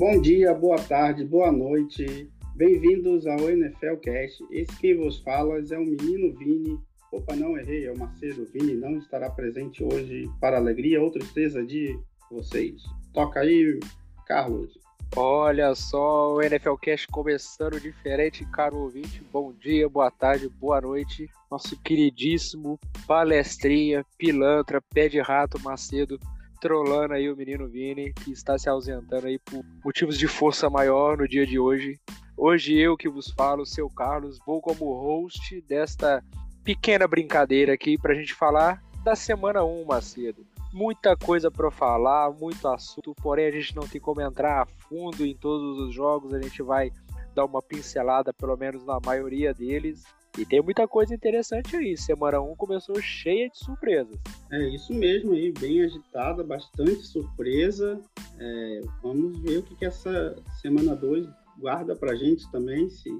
Bom dia, boa tarde, boa noite. Bem-vindos ao NFL Cast. Esse quem vos fala é o menino Vini. Opa, não errei, é o Macedo. Vini não estará presente hoje para alegria ou tristeza de vocês. Toca aí, Carlos. Olha só, o NFL Cast começando diferente, caro ouvinte. Bom dia, boa tarde, boa noite. Nosso queridíssimo palestrinha, pilantra, pé de rato Macedo, trolando aí o menino Vini, que está se ausentando aí por motivos de força maior no dia de hoje. Hoje eu que vos falo, seu Carlos, vou como host desta pequena brincadeira aqui para a gente falar da semana 1, Macedo muita coisa para falar, muito assunto, porém a gente não tem como entrar a fundo em todos os jogos, a gente vai dar uma pincelada, pelo menos na maioria deles. E tem muita coisa interessante aí. Semana 1 começou cheia de surpresas. É isso mesmo aí, bem agitada, bastante surpresa. É, vamos ver o que, que essa semana 2 guarda pra gente também, se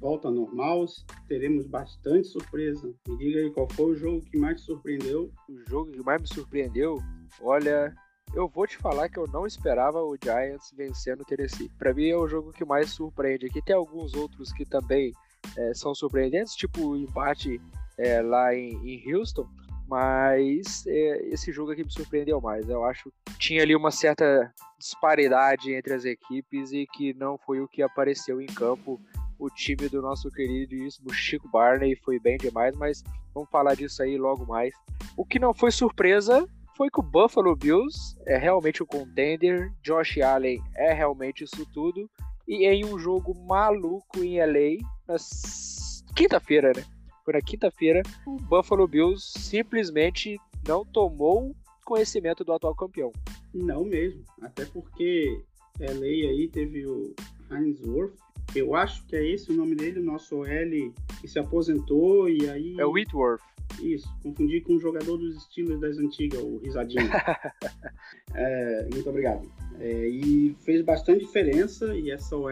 volta normal, se teremos bastante surpresa. Me diga aí qual foi o jogo que mais te surpreendeu. O jogo que mais me surpreendeu, olha, eu vou te falar que eu não esperava o Giants vencendo o Tennessee. Para mim é o jogo que mais surpreende. Aqui tem alguns outros que também é, são surpreendentes, tipo o empate é, lá em, em Houston, mas é, esse jogo aqui me surpreendeu mais. Eu acho que tinha ali uma certa disparidade entre as equipes e que não foi o que apareceu em campo. O time do nosso queridíssimo Chico Barney foi bem demais, mas vamos falar disso aí logo mais. O que não foi surpresa foi que o Buffalo Bills é realmente o contender, Josh Allen é realmente isso tudo, e em um jogo maluco em LA, na quinta-feira, né? foi na quinta-feira, o Buffalo Bills simplesmente não tomou conhecimento do atual campeão. Não mesmo, até porque LA aí teve o Heinz Worth, eu acho que é esse o nome dele, o nosso L que se aposentou e aí... É o Whitworth. Isso, confundi com um jogador dos Steelers das antigas, o Risadinho. é, muito obrigado. É, e fez bastante diferença e essa OL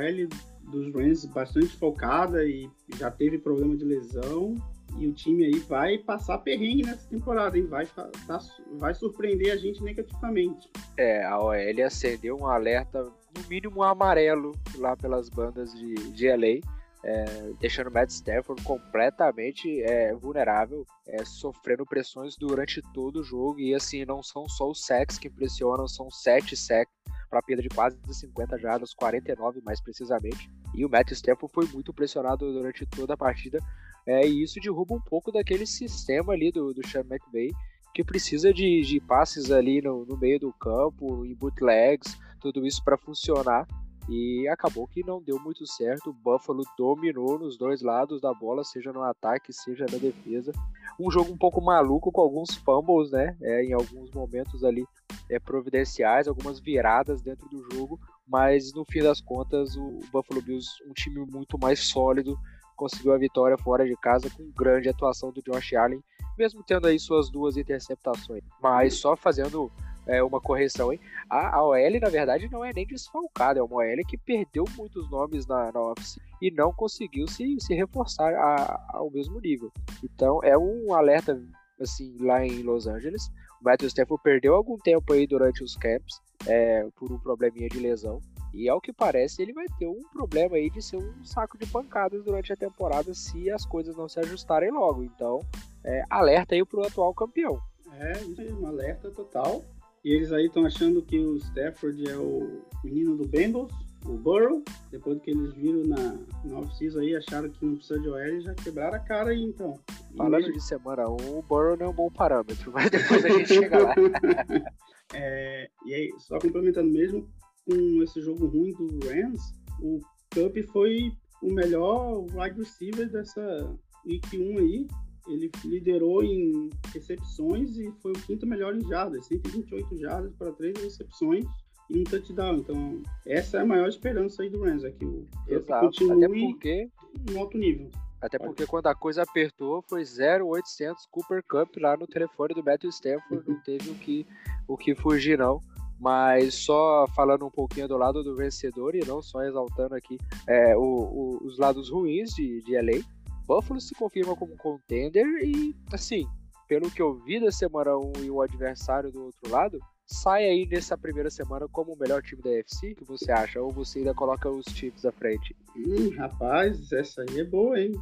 dos Rams bastante focada e já teve problema de lesão. E o time aí vai passar perrengue nessa temporada, hein? Vai, tá, vai surpreender a gente negativamente. É, a OL acendeu um alerta, no mínimo um amarelo, lá pelas bandas de, de LA. É, deixando o Matt Stafford completamente é, vulnerável, é, sofrendo pressões durante todo o jogo. E assim, não são só os sacks que impressionam, são sete sacks para perda de quase 50 jardas, 49 mais precisamente. E o Matt Stafford foi muito pressionado durante toda a partida. É, e isso derruba um pouco daquele sistema ali do, do Sean McVay, que precisa de, de passes ali no, no meio do campo, em bootlegs, tudo isso para funcionar. E acabou que não deu muito certo. O Buffalo dominou nos dois lados da bola, seja no ataque, seja na defesa. Um jogo um pouco maluco, com alguns fumbles, né? É, em alguns momentos ali é, providenciais, algumas viradas dentro do jogo. Mas no fim das contas, o Buffalo Bills, um time muito mais sólido, conseguiu a vitória fora de casa com grande atuação do Josh Allen, mesmo tendo aí suas duas interceptações. Mas só fazendo é, uma correção, hein? A, a OL, na verdade, não é nem desfalcada, é uma OL que perdeu muitos nomes na, na Office e não conseguiu se, se reforçar a, ao mesmo nível. Então, é um alerta, assim, lá em Los Angeles. Matthew Stafford perdeu algum tempo aí durante os camps é, por um probleminha de lesão. E ao que parece, ele vai ter um problema aí de ser um saco de pancadas durante a temporada se as coisas não se ajustarem logo. Então, é, alerta aí pro atual campeão. É, isso um alerta total. E eles aí estão achando que o Stafford é o menino do Bengals, o Burrow. Depois que eles viram na, na off-season aí, acharam que não precisa de OL e já quebraram a cara aí, então. Falando mesmo... de semana 1, o Burrow não é um bom parâmetro, mas depois a gente chega lá. é, e aí, só complementando mesmo, com esse jogo ruim do Rams, o Cup foi o melhor wide receiver dessa Week 1 aí ele liderou em recepções e foi o quinto melhor em jardas, 128 jardas para três recepções e um touchdown. Então, essa é a maior esperança aí do Rams, é que o Exato. continue Até porque... em alto nível. Até porque quando a coisa apertou foi 0,800 Cooper Cup lá no telefone do Matthew Stafford, não teve o que, o que fugir não. Mas só falando um pouquinho do lado do vencedor e não só exaltando aqui é, o, o, os lados ruins de, de LA, Buffalo se confirma como contender e, assim, pelo que eu vi da semana 1 e o adversário do outro lado, sai aí nessa primeira semana como o melhor time da AFC? O que você acha? Ou você ainda coloca os Chiefs à frente? Hum, rapaz, essa aí é boa, hein?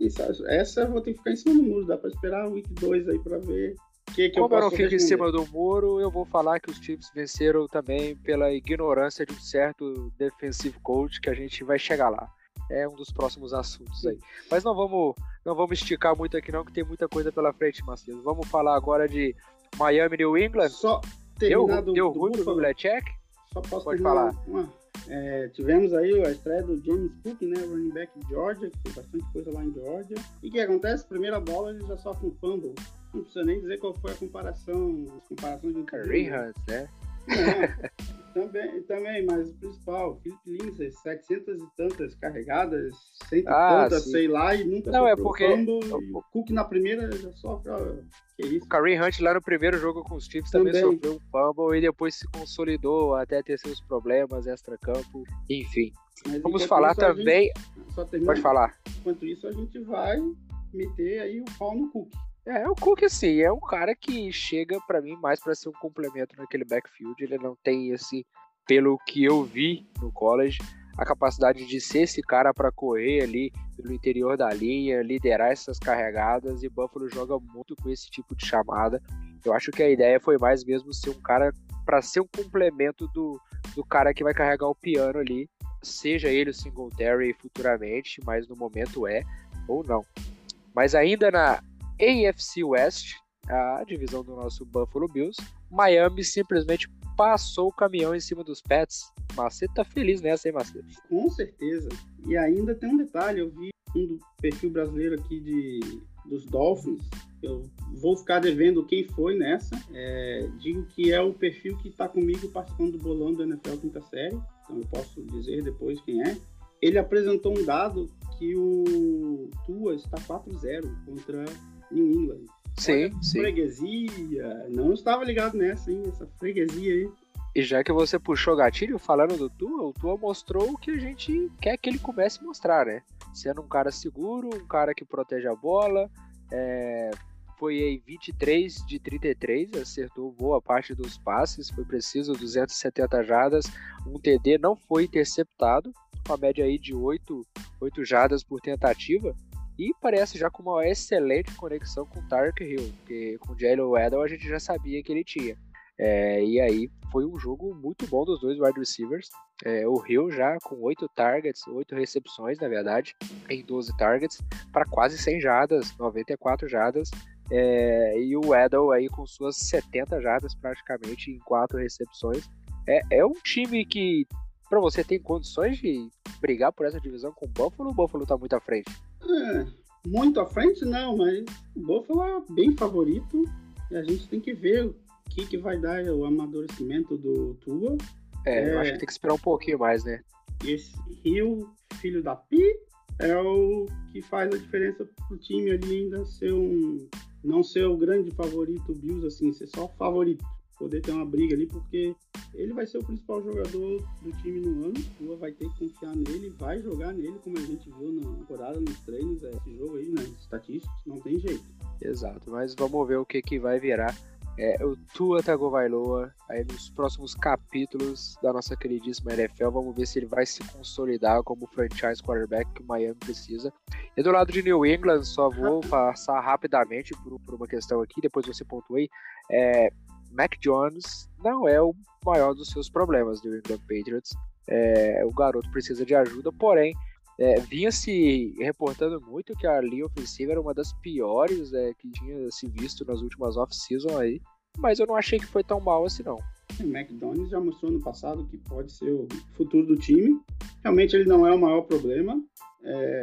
Essa eu vou ter que ficar em cima do muro. Dá pra esperar o week 2 aí pra ver que, que Como eu, eu não fico em cima do muro, eu vou falar que os Chiefs venceram também pela ignorância de um certo defensive coach que a gente vai chegar lá. É um dos próximos assuntos aí. Mas não vamos, não vamos esticar muito aqui não, que tem muita coisa pela frente, Macedo. Vamos falar agora de Miami New England. Só deu, deu ruim Belichick? Só posso Pode falar. Uma, é, tivemos aí a estreia do James Cook, né, running back de Georgia, que fez bastante coisa lá em Georgia. E o que acontece? Primeira bola, ele já sofre um fumble. Não precisa nem dizer qual foi a comparação, as comparações de Hunt, né? também, também, mas o principal, Philip Lindsay, 700 e tantas carregadas, 100 e ah, tantas, sim. sei lá, e nunca Não, é porque... Fumble, o Cook na primeira já sofre, que isso. O Kareem Hunt lá no primeiro jogo com os Chiefs também, também sofreu um fumble e depois se consolidou até ter seus problemas extra-campo, enfim. Mas Vamos falar também... Gente, Pode falar. Enquanto isso, a gente vai meter aí o pau no Cook. É, o Cook, assim, é um cara que chega para mim mais para ser um complemento naquele backfield. Ele não tem esse, pelo que eu vi no college, a capacidade de ser esse cara para correr ali pelo interior da linha, liderar essas carregadas. E Buffalo joga muito com esse tipo de chamada. Eu acho que a ideia foi mais mesmo ser um cara para ser um complemento do, do cara que vai carregar o piano ali, seja ele o Singletary futuramente, mas no momento é ou não. Mas ainda na AFC West, a divisão do nosso Buffalo Bills, Miami simplesmente passou o caminhão em cima dos Pets. Macedo tá feliz nessa, hein, Macedo? Com certeza. E ainda tem um detalhe, eu vi um do perfil brasileiro aqui de, dos Dolphins, eu vou ficar devendo quem foi nessa. É, digo que é o perfil que está comigo participando do bolão do NFL quinta série, então eu posso dizer depois quem é. Ele apresentou um dado que o Tua está 4-0 contra New England. Sim, Olha, sim. Freguesia. Não estava ligado nessa, hein? Essa freguesia aí. E já que você puxou gatilho falando do Tua, o Tua mostrou o que a gente quer que ele comece a mostrar, né? Sendo um cara seguro, um cara que protege a bola, é... foi aí 23 de 33, acertou boa parte dos passes, foi preciso 270 jardas, um TD não foi interceptado, com a média aí de 8, 8 jardas por tentativa, e parece já com uma excelente conexão com o Tark Hill, porque com o Jalen Waddell a gente já sabia que ele tinha. É, e aí foi um jogo muito bom dos dois wide receivers. É, o Hill já com 8 targets, 8 recepções, na verdade, em 12 targets, para quase 100 jadas, 94 jadas. É, e o Waddell aí com suas 70 jadas praticamente em 4 recepções. É, é um time que, para você, tem condições de brigar por essa divisão com o Buffalo o Buffalo tá muito à frente? É, muito à frente, não, mas o Buffalo é bem favorito. E a gente tem que ver o que, que vai dar o amadurecimento do Tua. É, é, eu acho que tem que esperar um pouquinho mais, né? Esse Rio, filho da Pi, é o que faz a diferença pro time ali ainda ser um. Não ser o grande favorito Bills, assim, ser só o favorito poder ter uma briga ali, porque ele vai ser o principal jogador do time no ano. Tua vai ter que confiar nele, vai jogar nele, como a gente viu na temporada, nos treinos, é, esse jogo aí, né, estatísticas, não tem jeito. Exato, mas vamos ver o que, que vai virar. É, o Tua Tagovailoa, aí nos próximos capítulos da nossa queridíssima NFL, vamos ver se ele vai se consolidar como franchise quarterback que o Miami precisa. E do lado de New England, só vou passar rapidamente por, por uma questão aqui, depois você pontuei. É, Mac Jones não é o maior dos seus problemas do England Patriots. É, o garoto precisa de ajuda, porém, é, vinha se reportando muito que a linha ofensiva era uma das piores é, que tinha se visto nas últimas off-season aí, mas eu não achei que foi tão mal assim não. O McDonald's já mostrou no passado que pode ser o futuro do time. Realmente ele não é o maior problema, é,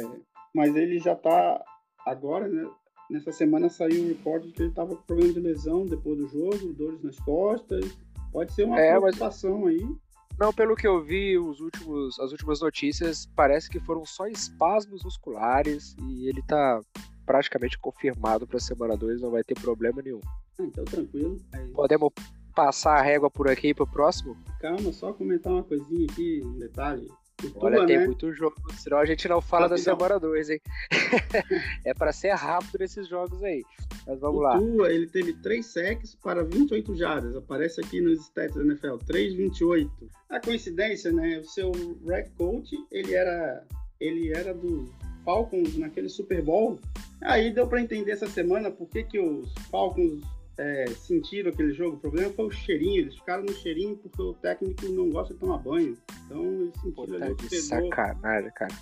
mas ele já está agora, né, Nessa semana saiu um repórter que ele estava com problema de lesão depois do jogo, dores nas costas. Pode ser uma é, preocupação mas... aí. Não, pelo que eu vi, os últimos, as últimas notícias parece que foram só espasmos musculares e ele tá praticamente confirmado para semana 2, não vai ter problema nenhum. Ah, então tranquilo. Aí... Podemos passar a régua por aqui pro próximo? Calma, só comentar uma coisinha aqui, um detalhe. Olha, tem né? muito jogo, senão a gente não fala da semana 2, hein? é para ser rápido nesses jogos aí. Mas vamos lá. Tua, ele teve 3 sacks para 28 jardas. Aparece aqui nos stats da NFL, 3,28. A coincidência, né? O seu Red Coach, ele era, ele era do Falcons naquele Super Bowl. Aí deu para entender essa semana por que, que os Falcons é, sentiram aquele jogo. O problema foi o cheirinho. Eles ficaram no cheirinho porque o técnico não gosta de tomar banho. Então eles sentiram tá de sacanagem, cara.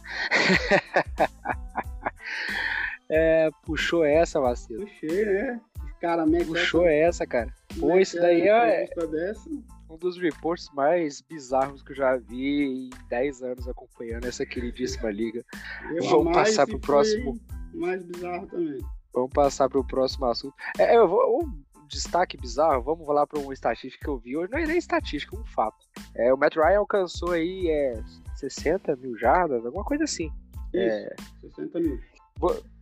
é, puxou essa, vacilo. Puxei, né? Cara, Puxou essa, cara. Pô, isso daí é. Um dos reports mais bizarros que eu já vi em 10 anos acompanhando essa queridíssima liga. Eu Vamos passar pro próximo. Mais bizarro também. Vamos passar para o próximo assunto. É, eu vou, um destaque bizarro, vamos falar para uma estatística que eu vi hoje. Não é nem estatística, é um fato. É, o Matt Ryan alcançou aí é, 60 mil jardas, alguma coisa assim. Isso, é, 60 mil.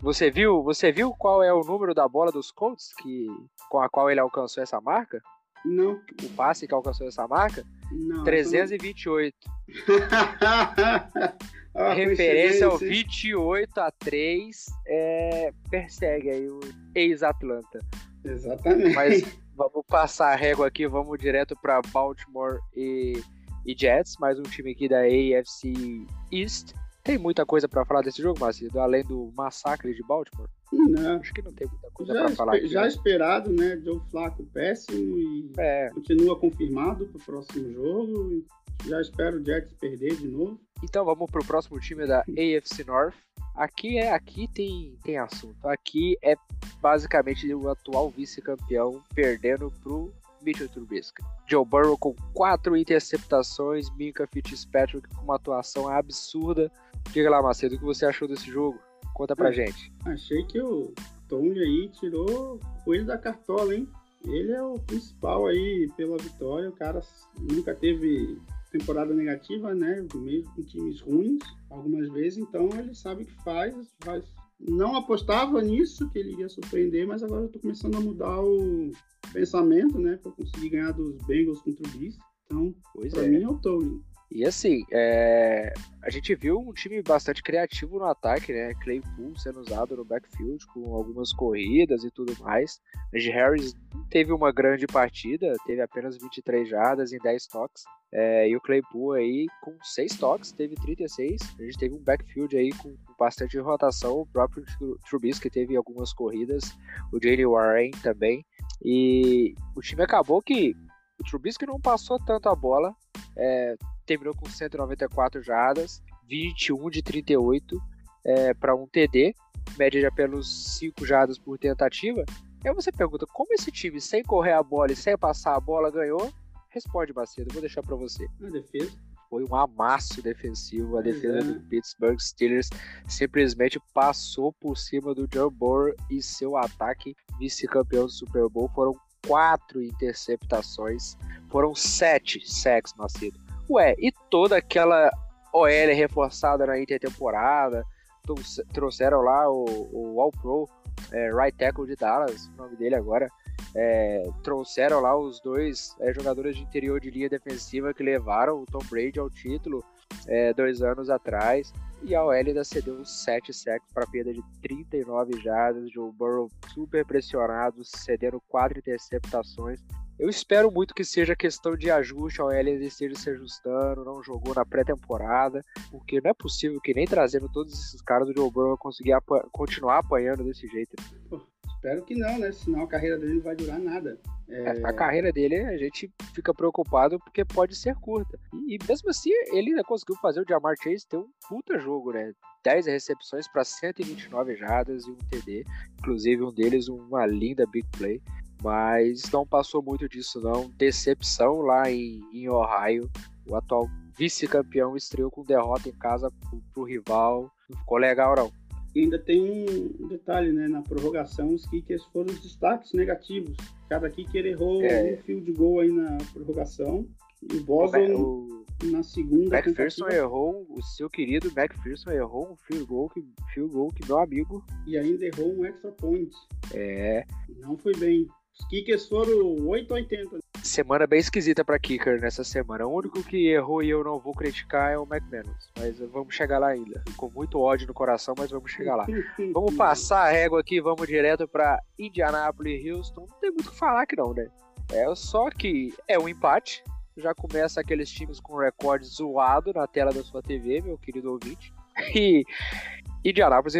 Você viu, você viu qual é o número da bola dos Colts que, com a qual ele alcançou essa marca? Não. O passe que alcançou essa marca? Não. 328. Ah, referência ao 28 a 3 é, persegue aí o ex-Atlanta. Exatamente. Mas vamos passar a régua aqui, vamos direto para Baltimore e, e, Jets, mais um time aqui da AFC East. Tem muita coisa para falar desse jogo, Macedo, além do massacre de Baltimore? Não. Acho que não tem muita coisa para falar aqui. Já né? esperado, né? Joe Flaco péssimo e é. continua confirmado para o próximo jogo. Já espero o Jets perder de novo. Então vamos pro próximo time da AFC North. Aqui é aqui tem, tem assunto. Aqui é basicamente o atual vice-campeão perdendo pro Mitchell Trubisky. Joe Burrow com quatro interceptações, Minka Fitzpatrick com uma atuação absurda. Diga lá, Macedo, o que você achou desse jogo? Conta pra é, gente. Achei que o Tony aí tirou coelho da cartola, hein? Ele é o principal aí pela vitória. O cara nunca teve temporada negativa, né? Mesmo com times ruins, algumas vezes, então ele sabe o que faz, faz. Não apostava nisso, que ele iria surpreender, mas agora eu tô começando a mudar o pensamento, né? Para conseguir ganhar dos Bengals contra o Beast. Então, pois pra é. mim é o Tony. E assim, é... a gente viu um time bastante criativo no ataque, né? Claypool sendo usado no backfield com algumas corridas e tudo mais. Najee Harris teve uma grande partida, teve apenas 23 jardas em 10 toques. É, e o Claypool aí com 6 toques, teve 36. A gente teve um backfield aí com, bastante rotação. O próprio Trubisky teve algumas corridas, o Jalen Warren também. E o time acabou que o Trubisky não passou tanto a bola, é, terminou com 194 jardas, 21 de 38 é, para um TD, média de apenas 5 jardas por tentativa. E aí você pergunta, como esse time, sem correr a bola e sem passar a bola, ganhou? Responde, Macedo, vou deixar para você. Na defesa. Foi um amasso defensivo. A defesa é. do Pittsburgh Steelers simplesmente passou por cima do Joe Burrow e seu ataque vice-campeão do Super Bowl. Foram quatro interceptações, foram sete sacks, Macedo. Ué, e toda aquela OL reforçada na intertemporada, trouxeram lá o, o All-Pro, é, right tackle de Dallas, o nome dele agora, é, trouxeram lá os dois é, jogadores de interior de linha defensiva que levaram o Tom Brady ao título é, dois anos atrás. E a OL ainda cedeu 7 sacks para perda de 39 jardas. Joe Burrow super pressionado, cedendo 4 interceptações. Eu espero muito que seja questão de ajuste, a OL esteja se ajustando, não jogou na pré-temporada, porque não é possível que nem trazendo todos esses caras do Joe Burrow conseguir continuar apanhando desse jeito. Pô, espero que não, né? Senão a carreira dele não vai durar nada. É... A carreira dele a gente fica preocupado porque pode ser curta. E, e, mesmo assim, ele ainda conseguiu fazer o Jamar Chase ter um puta jogo, né? 10 recepções para 129 jardas e um TD. Inclusive, um deles, uma linda big play. Mas não passou muito disso, não. Decepção lá em, em Ohio. O atual vice-campeão estreou com derrota em casa pro, pro rival. Não ficou legal, não. E ainda tem um detalhe, né? Na prorrogação, os kickers foram os destaques negativos. Cada kicker errou é. um field goal aí na prorrogação. E o Boston, na segunda. McPherson errou, o seu querido McPherson errou um field goal, que, field goal que meu amigo. E ainda errou um extra point. É. Não foi bem. Os kickers foram 8,80. semana bem esquisita para kicker nessa semana. O único que errou e eu não vou criticar é o McManus, mas vamos chegar lá ainda. Com muito ódio no coração, mas vamos chegar lá. Vamos passar a régua aqui, vamos direto para Indianapolis e Houston. Não tem muito o que falar aqui não, né? É só que é um empate. Já começa aqueles times com recorde zoado na tela da sua TV, meu querido ouvinte. E Indianapolis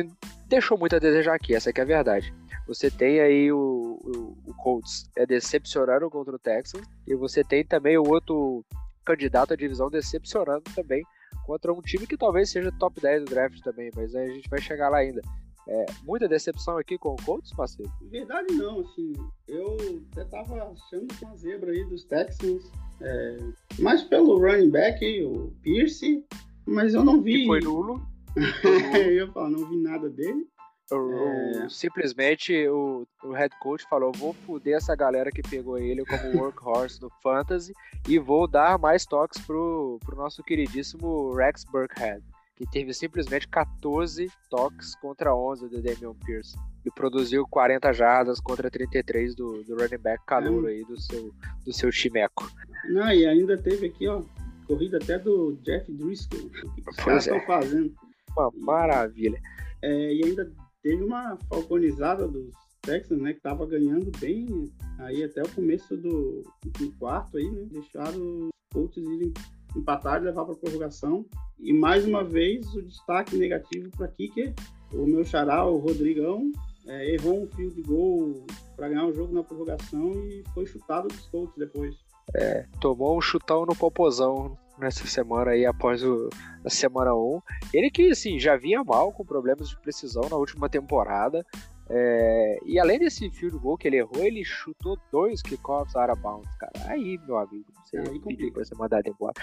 deixou muito a desejar aqui, essa é a verdade. Você tem aí o, o, o Colts é decepcionando contra o Texans e você tem também o outro candidato à divisão decepcionando também contra um time que talvez seja top 10 do draft também, mas a gente vai chegar lá ainda. É, muita decepção aqui com o Colts, parceiro? Verdade não, assim, eu até tava achando uma zebra aí dos Texans, é, mais pelo running back, o Pierce, mas eu não vi... Que foi nulo. eu ia falar, não vi nada dele. O, é... Simplesmente o, o head coach falou: vou foder essa galera que pegou ele como workhorse no Fantasy e vou dar mais toques pro, pro nosso queridíssimo Rex Burkhead, que teve simplesmente 14 toques contra 11 do Damian Pierce e produziu 40 jardas contra 33 do, do running back calouro é. aí do seu, do seu chimeco. Não, e ainda teve aqui, ó, corrida até do Jeff Driscoll. O que os caras estão é. fazendo? Uma maravilha. É, e ainda teve uma falconizada dos Texans, né, que tava ganhando bem aí até o começo do, do quarto aí, né, deixaram os Colts irem empatar e levar para prorrogação. E mais uma vez o destaque negativo para Kicker, o meu xará, o Rodrigão, é, errou um field goal para ganhar o jogo na prorrogação e foi chutado dos Colts depois. É, tomou um chutão no popozão nessa semana aí após o, a semana 1. Ele que assim, já vinha mal com problemas de precisão na última temporada. É, e além desse field goal que ele errou, ele chutou dois kickoffs out of bounds, cara. Aí, meu amigo, você aí pedir pra você mandar embora.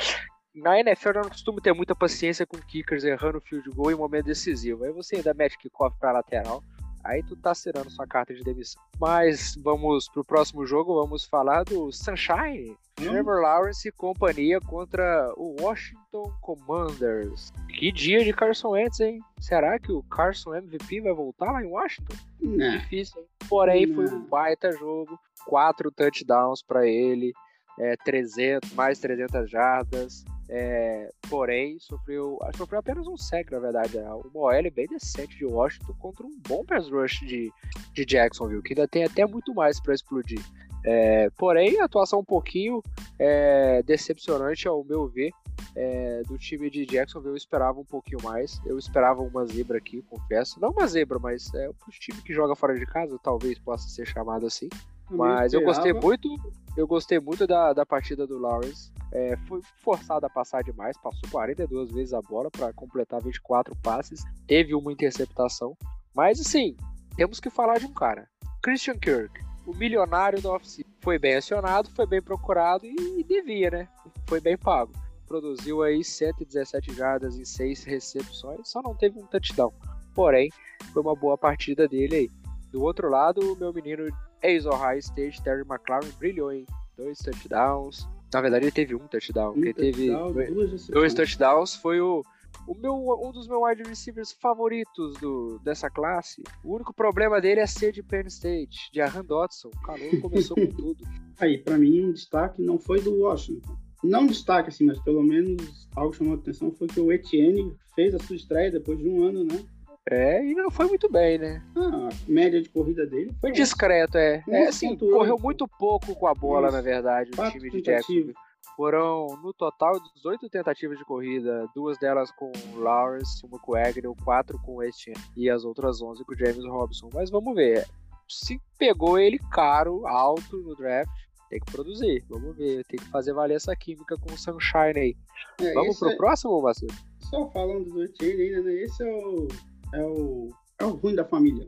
Na NFL eu não costumo ter muita paciência com kickers errando field goal em momento decisivo. Aí você ainda mete kickoff pra lateral aí tu tá assinando sua carta de demissão. Mas vamos pro próximo jogo, vamos falar do Sunshine. Hum. Trevor Lawrence e companhia contra o Washington Commanders. Que dia de Carson Wentz, hein? Será que o Carson MVP vai voltar lá em Washington? Não. Difícil, hein? Porém, Não. foi um baita jogo. Quatro touchdowns para ele. É, 300, mais 300 jardas. É, porém, sofreu, sofreu apenas um sec, na verdade. Né? Uma OL bem decente de Washington contra um bom pass rush de, de Jacksonville, que ainda tem até muito mais para explodir. É, porém, a atuação um pouquinho é, decepcionante, ao meu ver, é, do time de Jacksonville. Eu esperava um pouquinho mais. Eu esperava uma zebra aqui, confesso. Não uma zebra, mas é, o time que joga fora de casa, talvez possa ser chamado assim. Mas eu gostei muito, eu gostei muito da, da partida do Lawrence. É, foi forçado a passar demais, passou 42 vezes a bola para completar 24 passes, teve uma interceptação. Mas assim, temos que falar de um cara, Christian Kirk, o milionário do office. Foi bem acionado, foi bem procurado e, e devia, né? Foi bem pago. Produziu aí 117 jardas em 6 recepções, só não teve um touchdown. Porém, foi uma boa partida dele aí. Do outro lado, o meu menino ex-Ohio State, Terry McLaurin, brilhou em dois touchdowns. Na verdade, ele teve um touchdown. Um ele touchdown, teve dois, dois touchdowns. Foi o, o meu, um dos meus wide receivers favoritos do, dessa classe. O único problema dele é ser de Penn State, de Aaron Dodson. O calor começou com tudo. Aí, para mim, um destaque não foi do Washington. Não destaque, assim, mas pelo menos algo chamou a atenção foi que o Etienne fez a sua estreia depois de um ano, né? É, e não foi muito bem, né? Ah, a média de corrida dele foi, foi discreto, é. É assim, correu muito pouco com a bola, Isso. na verdade, o time de Jackson. Foram, no total, 18 tentativas de corrida, duas delas com o Lawrence, uma com o Agnew, quatro com o Etienne e as outras 11 com o James Robson. Mas vamos ver, se pegou ele caro, alto no draft, tem que produzir. Vamos ver, tem que fazer valer essa química com o Sunshine aí. É, vamos pro é... próximo, Marcelo? Só falando do Etienne ainda, né? Esse é o é o, é o ruim da família.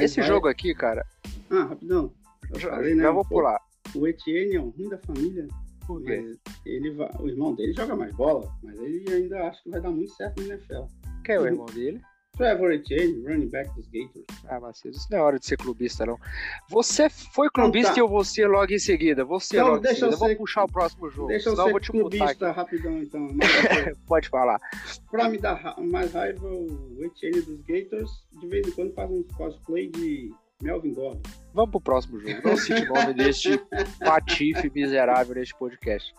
Esse vai... jogo aqui, cara. Ah, rapidão. Eu já, falei, né? já vou pular. O Etienne é o ruim da família. Por quê? Ele vai, o irmão dele joga mais bola, mas ele ainda acha que vai dar muito certo no NFL. Quem é o irmão dele? Trevor Etienne, running back dos Gators. Ah, Macedo, isso não é hora de ser clubista, não. Você foi clubista então, tá. e eu vou ser logo em seguida. Você então, logo em seguida. Eu ser... vou puxar o próximo jogo. Deixa eu ser eu vou te clubista rapidão, então. Pode falar. Pra me dar mais raiva, o Etienne dos Gators, de vez em quando faz um cosplay de Melvin Gordon. Vamos pro próximo jogo. Não cite o nome deste patife miserável neste podcast.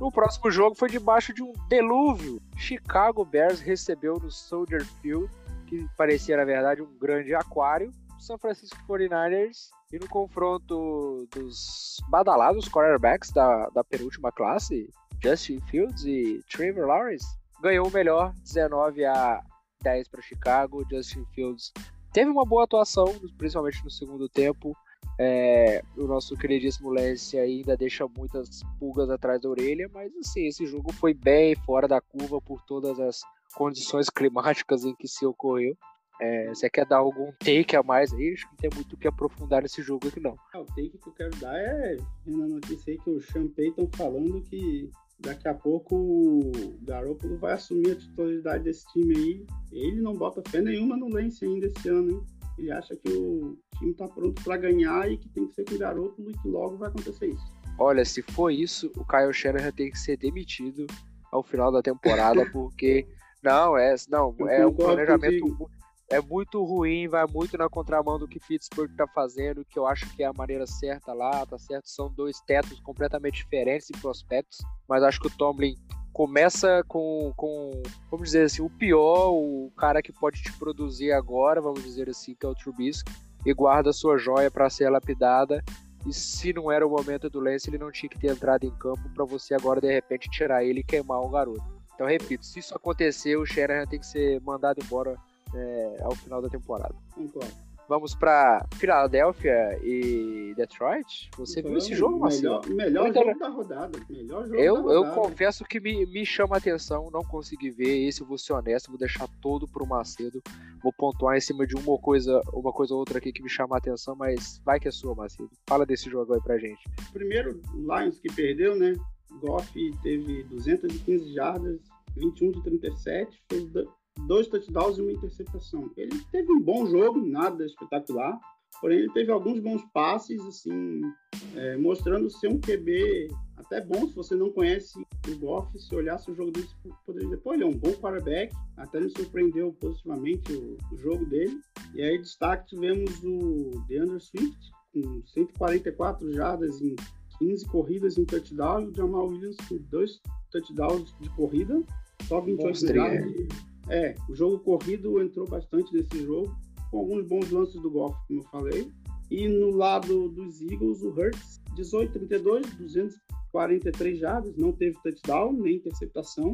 No próximo jogo foi debaixo de um delúvio. Chicago Bears recebeu no Soldier Field, que parecia na verdade um grande aquário, San Francisco 49ers e no confronto dos badalados quarterbacks da, da penúltima classe, Justin Fields e Trevor Lawrence, ganhou o melhor 19 a 10 para Chicago. Justin Fields teve uma boa atuação, principalmente no segundo tempo. É, o nosso queridíssimo Lance ainda deixa muitas pulgas atrás da orelha, mas assim, esse jogo foi bem fora da curva por todas as condições climáticas em que se ocorreu. É, você quer dar algum take a mais aí? Acho que não tem muito o que aprofundar nesse jogo aqui, não. Ah, o take que eu quero dar é na notícia aí que o Sean Payton falando que daqui a pouco o Garoppolo vai assumir a titularidade desse time aí. Ele não bota fé nenhuma no Lance ainda esse ano, hein? Ele acha que o time tá pronto para ganhar e que tem que ser com o Garoppolo e que logo vai acontecer isso. Olha, se for isso, o Kyle Shanahan tem que ser demitido ao final da temporada, porque não, é, não, é um planejamento é muito ruim, vai muito na contramão do que Pittsburgh tá fazendo, que eu acho que é a maneira certa lá, tá certo? São dois tetos completamente diferentes em prospectos, mas acho que o Tomlin começa com, com, vamos dizer assim, o pior, o cara que pode te produzir agora, vamos dizer assim, que é o Trubisky, e guarda sua joia para ser lapidada. E se não era o momento do Lance, ele não tinha que ter entrado em campo para você agora de repente tirar ele e queimar o garoto. Então, repito, se isso acontecer, o Shanahan tem que ser mandado embora é, ao final da temporada. Concordo. Vamos para Filadélfia e Detroit. Você viu esse jogo, Marcelo? Melhor, melhor jogo da rodada. Melhor jogo eu, da rodada. eu confesso que me, me chama a atenção, não consegui ver. Esse eu vou ser honesto, vou deixar todo pro Macedo. Vou pontuar em cima de uma coisa, uma coisa ou outra aqui que me chama a atenção, mas vai que é sua, Macedo. Fala desse jogo aí pra gente. Primeiro, Lions que perdeu, né? Goff teve 215 jardas, 21 de 37, fez dois touchdowns e uma interceptação. Ele teve um bom jogo, nada espetacular, porém ele teve alguns bons passes, assim, é, mostrando ser um QB até bom. Se você não conhece o Goff, se olhasse o jogo dele, poderia dizer, pô, ele é um bom quarterback, até me surpreendeu positivamente o, o jogo dele. E aí, destaque, tivemos o DeAndre Swift, com 144 jardas em 15 corridas em touchdown, e o Jamal Williams com dois touchdowns de corrida, só 28 jardas. É, o jogo corrido entrou bastante nesse jogo, com alguns bons lances do Golf, como eu falei. E no lado dos Eagles, o Hurts, 18-32, 243 jardas, não teve touchdown nem interceptação.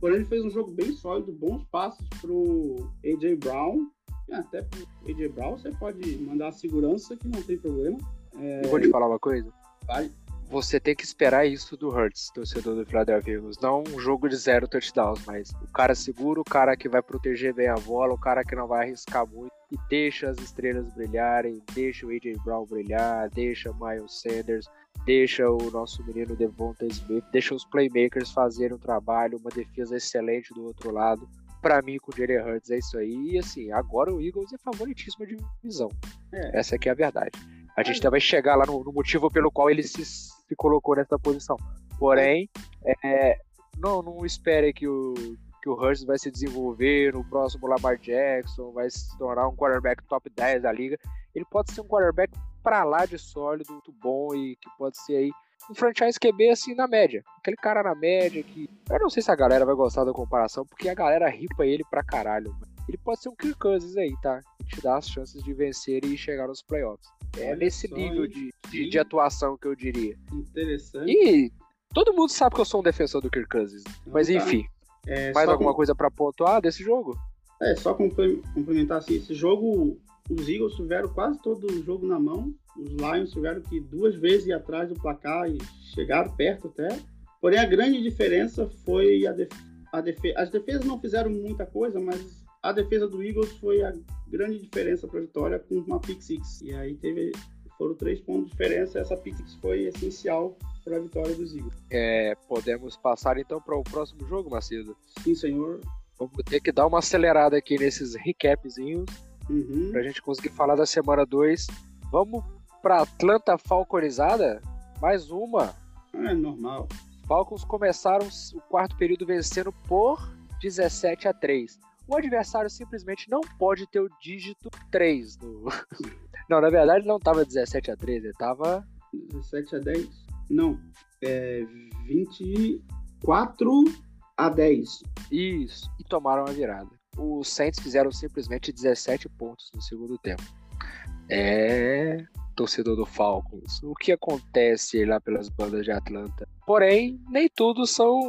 Porém, ele fez um jogo bem sólido, bons passes pro AJ Brown. E até pro AJ Brown você pode mandar a segurança que não tem problema. É... Eu vou te falar uma coisa. Vale você tem que esperar isso do Hurts, torcedor do Philadelphia Eagles. Não um jogo de zero touchdowns, mas o cara seguro, o cara que vai proteger bem a bola, o cara que não vai arriscar muito e deixa as estrelas brilharem, deixa o AJ Brown brilhar, deixa o Miles Sanders, deixa o nosso menino Devonta Smith, deixa os playmakers fazerem um trabalho, uma defesa excelente do outro lado. Para mim, com o Jalen Hurts é isso aí. E assim, agora o Eagles é favoritíssimo de divisão. É. Essa aqui é a verdade. A gente ainda vai chegar lá no, no motivo pelo qual ele se, se colocou nessa posição. Porém, é, não, não espere que o, que o vai se desenvolver no próximo Lamar Jackson, vai se tornar um quarterback top 10 da liga. Ele pode ser um quarterback para lá de sólido, muito bom e que pode ser aí um franchise QB assim na média. Aquele cara na média que. Eu não sei se a galera vai gostar da comparação, porque a galera ripa ele pra caralho. Ele pode ser um Kirk Cousins aí, tá? Te dá as chances de vencer e chegar nos playoffs. É Olha nesse nível de, de, de, atuação que eu diria. Interessante. E todo mundo sabe que eu sou um defensor do Kirk Cousins. Mas tá. enfim. É, mais alguma com... coisa para pontuar desse jogo? É, só complementar assim, esse jogo, os Eagles tiveram quase todo o jogo na mão. Os Lions tiveram que duas vezes ir atrás do placar e chegaram perto até. Porém, a grande diferença foi a, def a defesa. As defesas não fizeram muita coisa, mas a defesa do Eagles foi a grande diferença para a vitória com uma pick six. E aí teve foram três pontos de diferença. Essa pick six foi essencial para a vitória dos Eagles. É, podemos passar então para o próximo jogo, Macedo? Sim, senhor. Vamos ter que dar uma acelerada aqui nesses recapzinhos uhum. para a gente conseguir falar da semana 2. Vamos para Atlanta Falconizada? Mais uma. É normal. Falcons começaram o quarto período vencendo por 17 a 3. O adversário simplesmente não pode ter o dígito 3 no. Não, na verdade não tava 17 a 13, tava. 17 a 10? Não. É 24 a 10. Isso. E tomaram a virada. Os Saints fizeram simplesmente 17 pontos no segundo tempo. É. Torcedor do Falcons. O que acontece lá pelas bandas de Atlanta? Porém, nem tudo são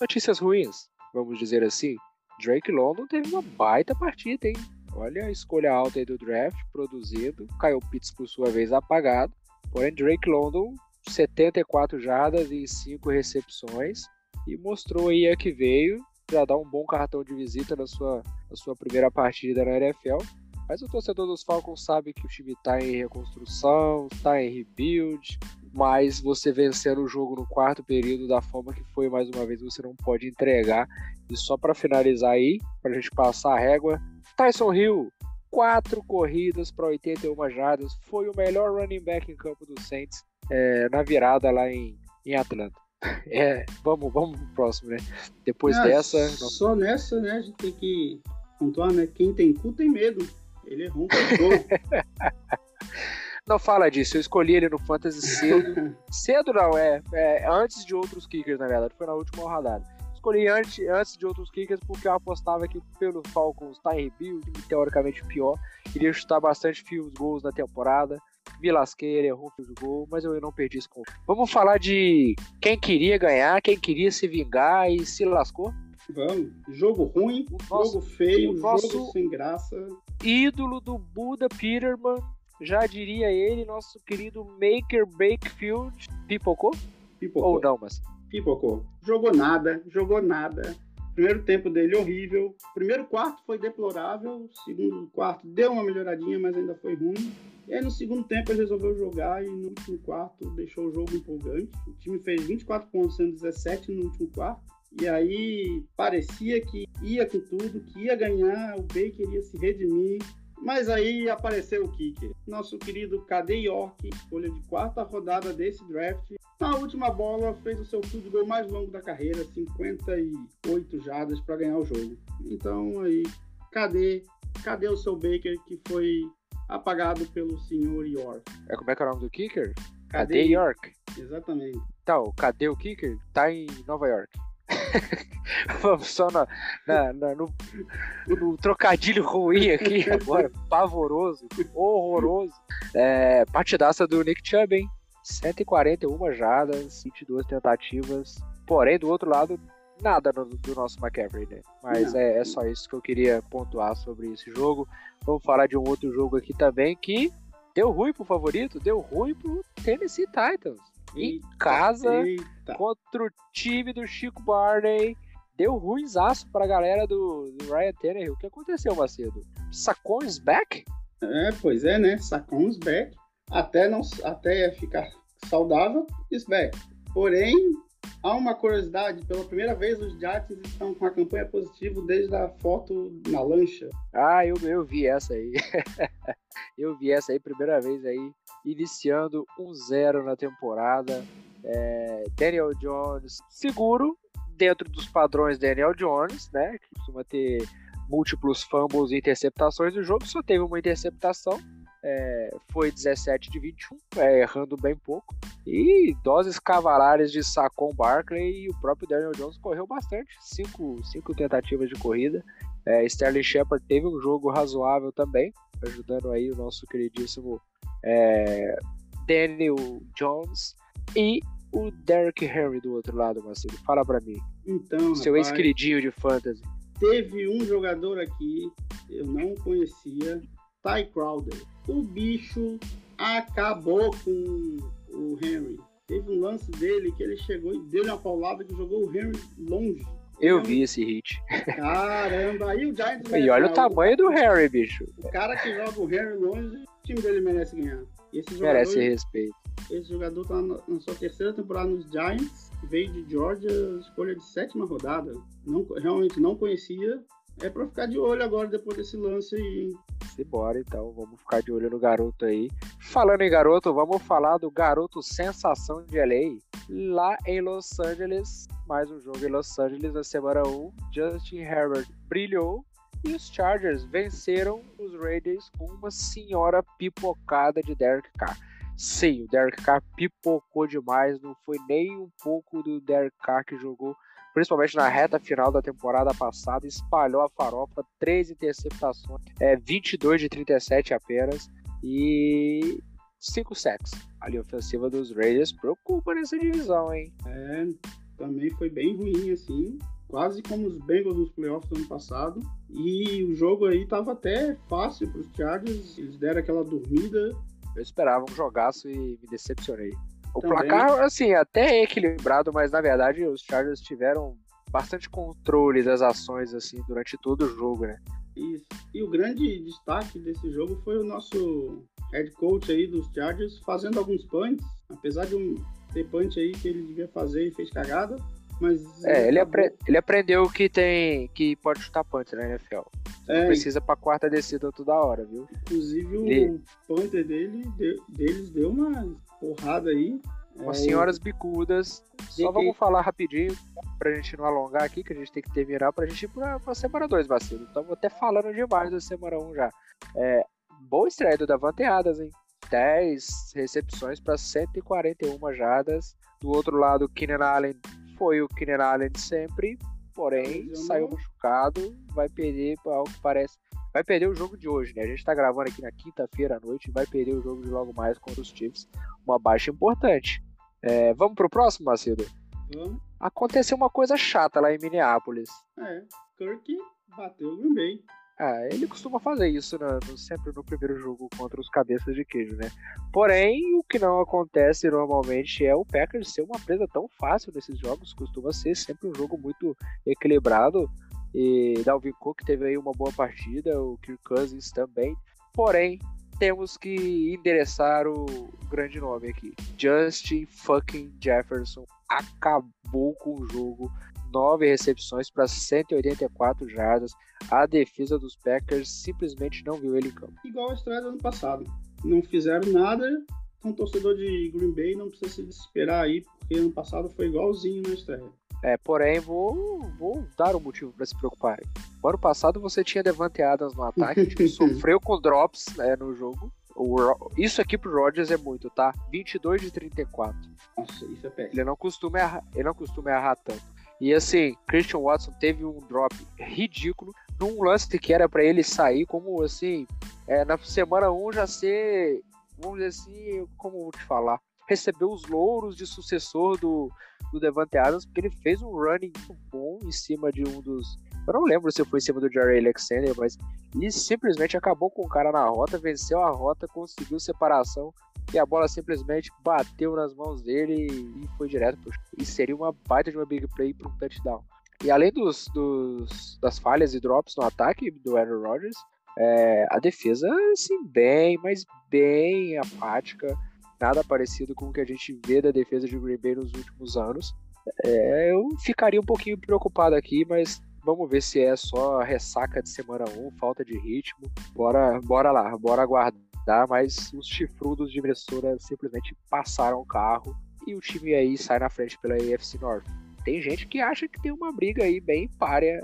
notícias ruins, vamos dizer assim. Drake London teve uma baita partida, hein? Olha a escolha alta aí do draft, produzido. Kyle Pitts, por sua vez, apagado. Porém, Drake London, 74 jardas e 5 recepções. E mostrou aí a que veio. Já dá um bom cartão de visita na sua, na sua primeira partida na NFL. Mas o torcedor dos Falcons sabe que o time está em reconstrução, está em rebuild. Mas você vencendo o jogo no quarto período da forma que foi mais uma vez, você não pode entregar. E só para finalizar aí, para a gente passar a régua, Tyson Hill, quatro corridas para 81 jardas, foi o melhor running back em campo do Saints é, na virada lá em, em Atlanta. É, vamos, vamos pro próximo, né? Depois ah, dessa. Só nessa, né? A gente tem que pontuar, né? Quem tem cu tem medo. Ele errou um Não fala disso, eu escolhi ele no Fantasy cedo. cedo não, é, é, antes de outros kickers, na verdade, foi na última rodada escolhi antes, antes de outros kickers porque eu apostava que pelo Falcons está em rebuild, teoricamente pior, iria chutar bastante fios gols na temporada. Me lasquei, ele errou de gol, mas eu não perdi esse ponto. Vamos falar de quem queria ganhar, quem queria se vingar e se lascou? Vamos. Jogo ruim, nosso, jogo feio, jogo sem graça. Ídolo do Buda Peterman, já diria ele, nosso querido Maker Bakefield, pipocou? Pipocou. Ou não, mas pipocou. Jogou nada, jogou nada. Primeiro tempo dele horrível. Primeiro quarto foi deplorável. Segundo quarto deu uma melhoradinha, mas ainda foi ruim. E aí no segundo tempo ele resolveu jogar e no último quarto deixou o jogo empolgante. O time fez 24 pontos, sendo 17 no último quarto. E aí parecia que ia com tudo, que ia ganhar, o Baker ia se redimir. Mas aí apareceu o kicker. Nosso querido KD York, escolha de quarta rodada desse draft, na última bola, fez o seu field goal mais longo da carreira, 58 jardas para ganhar o jogo. Então aí, cadê, cadê o seu Baker que foi apagado pelo senhor York? É como é que é o nome do kicker? Cadê, York? Exatamente. Então, cadê o kicker? Tá em Nova York. Vamos só na, na, na no, no, trocadilho ruim aqui agora, pavoroso, horroroso. É, partidaça do Nick Chubb, hein? 141 jardas, 22 tentativas. Porém, do outro lado, nada do, do nosso McCaffrey, né? Mas é, é, só isso que eu queria pontuar sobre esse jogo. Vamos falar de um outro jogo aqui também que deu ruim pro favorito, deu ruim pro Tennessee Titans. Em casa, eita. contra o time do Chico Barney. Deu ruimzaço pra galera do, do Ryan Tannehill. O que aconteceu, Macedo? Sacon is back? É, pois é, né? Sacon is back até, não, até ficar saudável, isso bem. Porém, há uma curiosidade: pela primeira vez, os Jets estão com a campanha positiva desde a foto na lancha. Ah, eu, eu vi essa aí. eu vi essa aí, primeira vez aí, iniciando 1-0 na temporada. É, Daniel Jones seguro, dentro dos padrões Daniel Jones, né? Que costuma ter múltiplos fumbles e interceptações no jogo, só teve uma interceptação é, foi 17 de 21, é, errando bem pouco. E doses cavalares de Saquon Barkley e o próprio Daniel Jones correu bastante, cinco, cinco tentativas de corrida. É, Sterling Shepard teve um jogo razoável também, ajudando aí o nosso queridíssimo é, Daniel Jones e o Derrick Henry do outro lado, Marcelo. Fala para mim. Então, seu ex-queridinho de fantasy. Teve um jogador aqui, eu não conhecia, Ty Crowder. O bicho acabou com o Henry. Teve um lance dele que ele chegou e deu uma paulada que jogou o Henry longe. Eu vi esse hit. Caramba, aí o Giants. E olha o tamanho do Harry, bicho. O cara que joga o Harry longe, o time dele merece ganhar. Jogador, merece respeito. Esse jogador tá na sua terceira temporada nos Giants, veio de Georgia, escolha de sétima rodada. Não, realmente não conhecia, é pra ficar de olho agora depois desse lance aí. Simbora, então, vamos ficar de olho no garoto aí. Falando em garoto, vamos falar do garoto sensação de LA. Lá em Los Angeles, mais um jogo em Los Angeles na semana 1. Justin Herbert brilhou E os Chargers venceram os Raiders com uma senhora pipocada de Derek Carr. Sim, o Derek Carr pipocou demais, não foi nem um pouco do Derek Carr que jogou, principalmente na reta final da temporada passada, espalhou a farofa, três interceptações, é, 22 de 37 apenas e 5 sacks. A linha ofensiva dos Raiders preocupa nessa divisão, hein? É, também foi bem ruim, assim, quase como os Bengals nos playoffs do ano passado. E o jogo aí tava até fácil para os Chargers, eles deram aquela dormida. Eu esperava um jogaço e me decepcionei. O Também. placar, assim, até é equilibrado, mas na verdade os Chargers tiveram bastante controle das ações, assim, durante todo o jogo, né? Isso. E o grande destaque desse jogo foi o nosso head coach aí dos Chargers fazendo alguns punts, apesar de um ter punch aí que ele devia fazer e fez cagada, mas... É, ele, apre ele aprendeu que tem que pode chutar punch na NFL. É, precisa pra quarta descida toda hora, viu? Inclusive o punter dele, de, deles deu uma porrada aí. Umas é, senhoras bicudas. Só vamos falar rapidinho, pra gente não alongar aqui, que a gente tem que terminar pra gente ir pra, pra semana 2, vacilo. Estamos até falando demais da semana 1 um já. É, boa estreia do Davante Adams, hein? 10 recepções para 141 jardas. Do outro lado, Keenan Allen foi o Keenan Allen de sempre, porém saiu machucado, vai perder, ao que parece, vai perder o jogo de hoje, né? A gente tá gravando aqui na quinta-feira à noite, vai perder o jogo de logo mais contra os Chiefs, uma baixa importante. É, vamos pro próximo, Macedo? Vamos. Aconteceu uma coisa chata lá em Minneapolis. É, Kirk bateu o Green Bay. Ah, ele costuma fazer isso né, no, sempre no primeiro jogo contra os cabeças de queijo, né? Porém, o que não acontece normalmente é o Packers ser uma presa tão fácil nesses jogos. Costuma ser sempre um jogo muito equilibrado. E Dalvin Cook teve aí uma boa partida, o Kirk Cousins também. Porém, temos que endereçar o grande nome aqui. Justin fucking Jefferson acabou com o jogo 9 recepções para 184 jardas. A defesa dos Packers simplesmente não viu ele em campo. Igual a estreia do ano passado. Não fizeram nada, então o torcedor de Green Bay não precisa se desesperar aí, porque ano passado foi igualzinho na estreia. É, porém, vou, vou dar um motivo para se preocupar. No ano passado você tinha Devante Adams no ataque, tipo, sofreu com drops né, no jogo. O, isso aqui pro Rodgers é muito, tá? 22 de 34. Nossa, isso é péssimo. Ele não costuma errar, ele não costuma errar tanto. E assim, Christian Watson teve um drop ridículo num lance que era para ele sair como assim, é, na semana 1 já ser, vamos dizer assim, como vou te falar, recebeu os louros de sucessor do, do Devante Adams, porque ele fez um running bom em cima de um dos. Eu não lembro se foi em cima do Jerry Alexander, mas ele simplesmente acabou com o cara na rota, venceu a rota, conseguiu separação e a bola simplesmente bateu nas mãos dele e foi direto pro E seria uma baita de uma big play para um touchdown. E além dos, dos, das falhas e drops no ataque do Aaron Rodgers, é, a defesa, assim, bem, mas bem apática. Nada parecido com o que a gente vê da defesa de Green Bay nos últimos anos. É, eu ficaria um pouquinho preocupado aqui, mas vamos ver se é só ressaca de semana 1, falta de ritmo. Bora, bora lá, bora aguardar tá? Mas os chifrudos de Minnesota simplesmente passaram o carro e o time aí sai na frente pela AFC North. Tem gente que acha que tem uma briga aí bem párea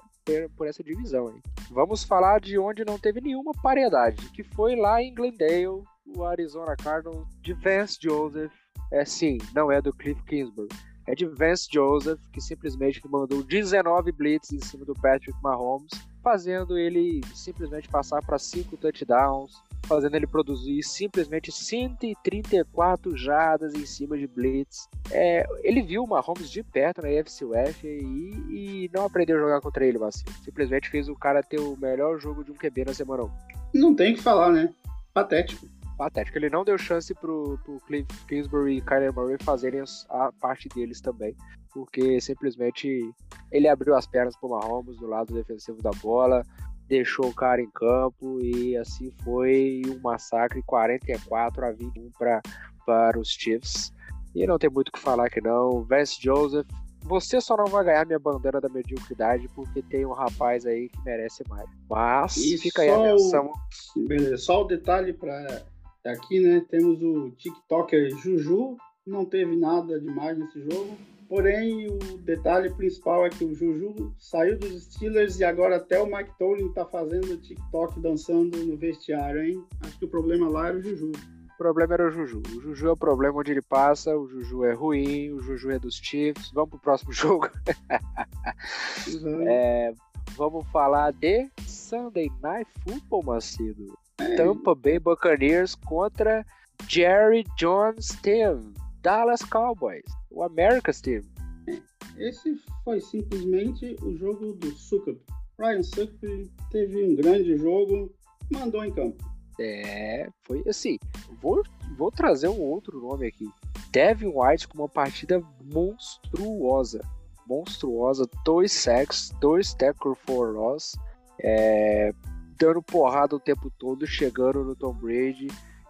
por essa divisão. Hein? Vamos falar de onde não teve nenhuma paridade, que foi lá em Glendale, o Arizona Cardinals, de Vance Joseph. É sim, não é do Cliff Kingsbury. É de Vance Joseph, que simplesmente mandou 19 blitz em cima do Patrick Mahomes, fazendo ele simplesmente passar para 5 touchdowns, fazendo ele produzir simplesmente 134 jardas em cima de blitz. É, ele viu o Mahomes de perto na AFC West e, e, não aprendeu a jogar contra ele, Vacilo. Simplesmente fez o cara ter o melhor jogo de um QB na semana 1. Não tem o que falar, né? Patético. Patético. Ele não deu chance pro, pro Cliff Kingsbury e Kyler Murray fazerem a parte deles também. Porque simplesmente ele abriu as pernas pro Mahomes do lado defensivo da bola deixou o cara em campo e assim foi um massacre 44 a 21 pra, para os Chiefs. E não tem muito o que falar que não. Vance Joseph, você só não vai ganhar minha bandeira da mediocridade porque tem um rapaz aí que merece mais. Mas e fica aí a menção. O... Beleza, só o detalhe para aqui, né? Temos o TikToker Juju, não teve nada demais nesse jogo. Porém, o detalhe principal é que o Juju saiu dos Steelers e agora até o Mike Tomlin tá fazendo TikTok dançando no vestiário, hein? Acho que o problema lá era o Juju. O problema era o Juju. O Juju é o problema onde ele passa, o Juju é ruim, o Juju é dos Chiefs. Vamos pro próximo jogo. é, vamos falar de Sunday Night Football, Macedo. É. Tampa Bay Buccaneers contra Jerry Jones Team, Dallas Cowboys, o America's Team. Esse foi simplesmente o jogo do Suckup. Ryan Suckup teve um grande jogo, mandou em campo. É, foi assim. Vou, vou trazer um outro nome aqui. Devin White com uma partida monstruosa. Monstruosa. Dois sacks, dois tackle for loss. É, dando porrada o tempo todo, chegando no Tom Brady.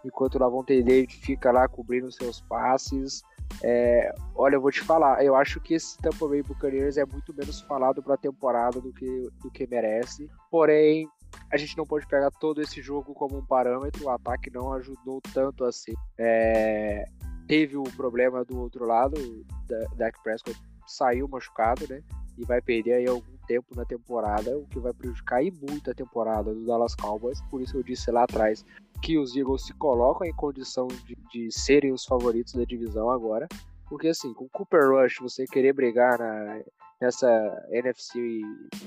Enquanto o Lavonte David fica lá cobrindo seus passes. É, olha, eu vou te falar, eu acho que esse Tampa Bay Buccaneers é muito menos falado para a temporada do que, do que merece. Porém, a gente não pode pegar todo esse jogo como um parâmetro. O ataque não ajudou tanto assim. É, teve o problema do outro lado, da Dak Prescott saiu machucado, né? E vai perder aí algum tempo na temporada, o que vai prejudicar e muito a temporada do Dallas Cowboys. Por isso eu disse lá atrás que os Eagles se colocam em condição de, de serem os favoritos da divisão agora. Porque assim, com Cooper Rush, você querer brigar na, nessa NFC,